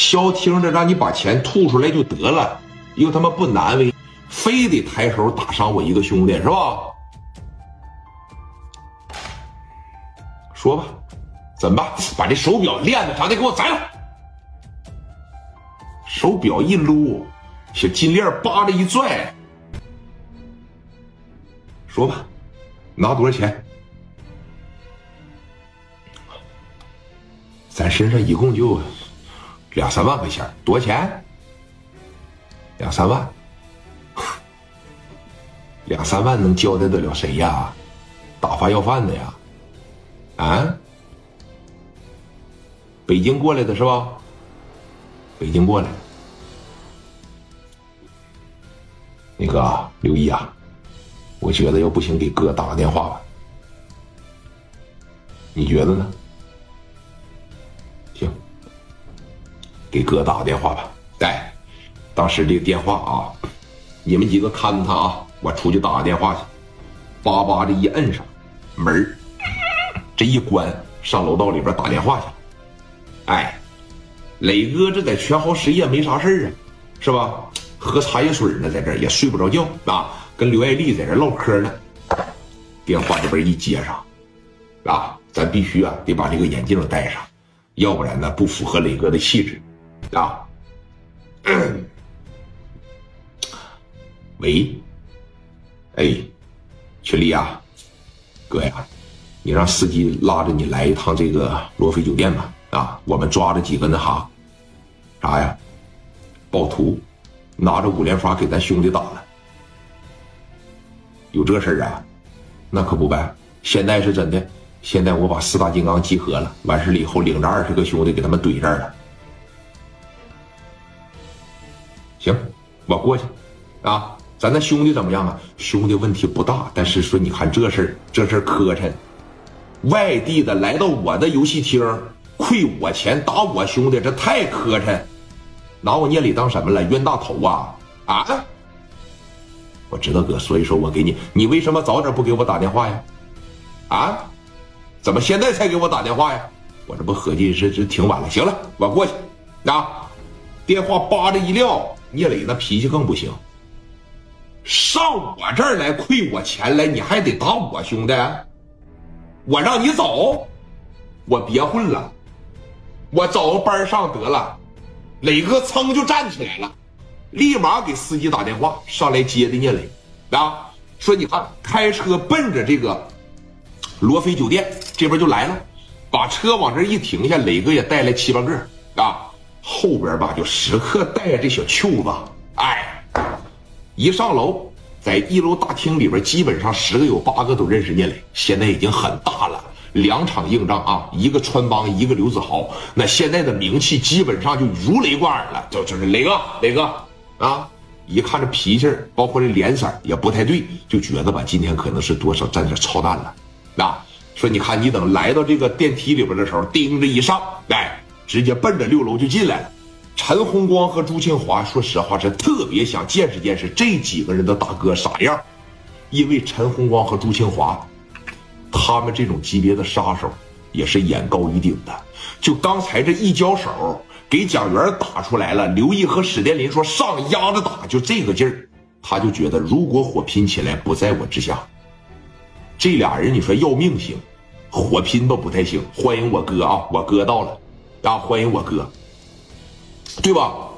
消停着让你把钱吐出来就得了，又他妈不难为，非得抬手打伤我一个兄弟是吧？说吧，怎么办？把这手表链子啥的给我摘了。手表一撸，小金链扒着一拽。说吧，拿多少钱？咱身上一共就两三万块钱，多少钱？两三万，两三万能交代得了谁呀？打发要饭的呀？啊？北京过来的是吧？北京过来。那个刘毅啊，我觉得要不行，给哥打个电话吧。你觉得呢？给哥打个电话吧。哎，当时这个电话啊，你们几个看着他啊，我出去打个电话去。叭叭的一摁上，门这一关，上楼道里边打电话去。哎，磊哥这在全豪实业没啥事啊，是吧？喝茶叶水呢，在这也睡不着觉啊，跟刘爱丽在这唠嗑呢。电话这边一接上，啊，咱必须啊得把这个眼镜戴上，要不然呢不符合磊哥的气质啊。喂，哎，群里啊，哥呀，你让司机拉着你来一趟这个罗非酒店吧。啊，我们抓着几个那哈，啥呀，暴徒。拿着五连发给咱兄弟打了，有这事儿啊？那可不呗！现在是真的，现在我把四大金刚集合了，完事了以后领着二十个兄弟给他们怼这儿了。行，我过去，啊，咱那兄弟怎么样啊？兄弟问题不大，但是说你看这事儿，这事儿磕碜，外地的来到我的游戏厅，亏我钱打我兄弟，这太磕碜。拿我聂磊当什么了？冤大头啊！啊！我知道哥，所以说我给你，你为什么早点不给我打电话呀？啊？怎么现在才给我打电话呀？我这不合计是是挺晚了。行了，我过去。啊！电话叭的一撂，聂磊那脾气更不行。上我这儿来亏我钱来，你还得打我兄弟？我让你走，我别混了，我找个班上得了。磊哥噌就站起来了，立马给司机打电话上来接的聂磊，啊，说你看开车奔着这个罗非酒店这边就来了，把车往这一停下，磊哥也带来七八个，啊，后边吧就时刻带着这小舅子，哎，一上楼，在一楼大厅里边，基本上十个有八个都认识聂磊，现在已经很大了。两场硬仗啊，一个穿帮，一个刘子豪，那现在的名气基本上就如雷贯耳了。就就是磊哥，磊哥啊，一看这脾气，包括这脸色也不太对，就觉得吧，今天可能是多少沾点操蛋了。那说你看，你等来到这个电梯里边的时候，叮着一上，哎，直接奔着六楼就进来了。陈红光和朱庆华，说实话是特别想见识见识这几个人的大哥啥样，因为陈红光和朱庆华。他们这种级别的杀手，也是眼高于顶的。就刚才这一交手，给蒋元打出来了。刘毅和史殿林说上压着打，就这个劲儿，他就觉得如果火拼起来不在我之下，这俩人你说要命行，火拼吧不太行。欢迎我哥啊，我哥到了，啊欢迎我哥，对吧？